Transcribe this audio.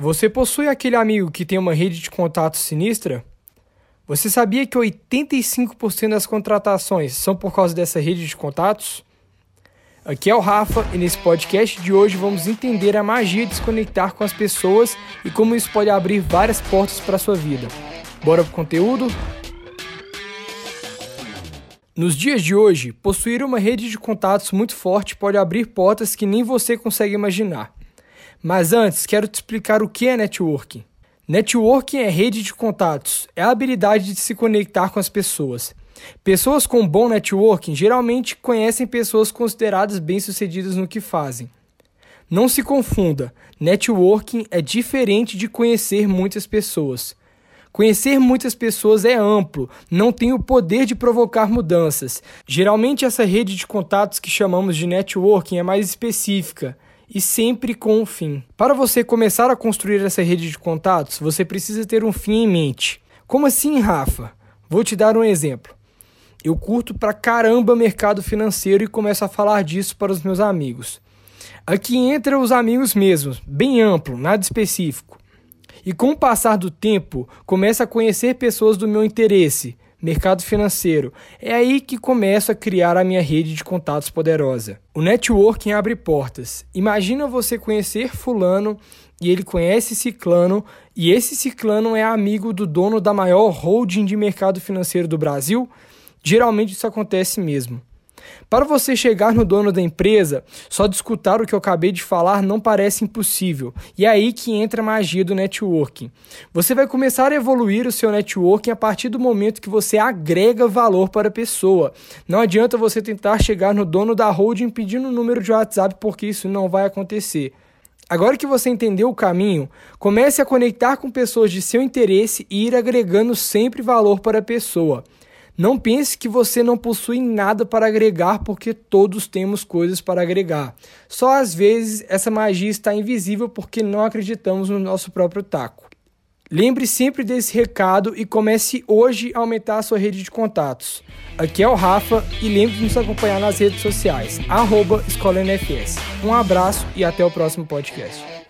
Você possui aquele amigo que tem uma rede de contatos sinistra? Você sabia que 85% das contratações são por causa dessa rede de contatos? Aqui é o Rafa e nesse podcast de hoje vamos entender a magia de se conectar com as pessoas e como isso pode abrir várias portas para a sua vida. Bora pro conteúdo? Nos dias de hoje, possuir uma rede de contatos muito forte pode abrir portas que nem você consegue imaginar. Mas antes, quero te explicar o que é networking. Networking é rede de contatos, é a habilidade de se conectar com as pessoas. Pessoas com bom networking geralmente conhecem pessoas consideradas bem-sucedidas no que fazem. Não se confunda, networking é diferente de conhecer muitas pessoas. Conhecer muitas pessoas é amplo, não tem o poder de provocar mudanças. Geralmente, essa rede de contatos que chamamos de networking é mais específica e sempre com um fim. Para você começar a construir essa rede de contatos, você precisa ter um fim em mente. Como assim, Rafa? Vou te dar um exemplo. Eu curto pra caramba mercado financeiro e começo a falar disso para os meus amigos. Aqui entra os amigos mesmos, bem amplo, nada específico. E com o passar do tempo, começo a conhecer pessoas do meu interesse, mercado financeiro. É aí que começo a criar a minha rede de contatos poderosa. O networking abre portas. Imagina você conhecer fulano e ele conhece ciclano e esse ciclano é amigo do dono da maior holding de mercado financeiro do Brasil? Geralmente isso acontece mesmo. Para você chegar no dono da empresa, só de escutar o que eu acabei de falar não parece impossível. E é aí que entra a magia do networking. Você vai começar a evoluir o seu networking a partir do momento que você agrega valor para a pessoa. Não adianta você tentar chegar no dono da holding pedindo o um número de WhatsApp, porque isso não vai acontecer. Agora que você entendeu o caminho, comece a conectar com pessoas de seu interesse e ir agregando sempre valor para a pessoa. Não pense que você não possui nada para agregar, porque todos temos coisas para agregar. Só às vezes essa magia está invisível porque não acreditamos no nosso próprio taco. Lembre sempre desse recado e comece hoje a aumentar a sua rede de contatos. Aqui é o Rafa e lembre de nos acompanhar nas redes sociais, arroba Escola NFS. Um abraço e até o próximo podcast.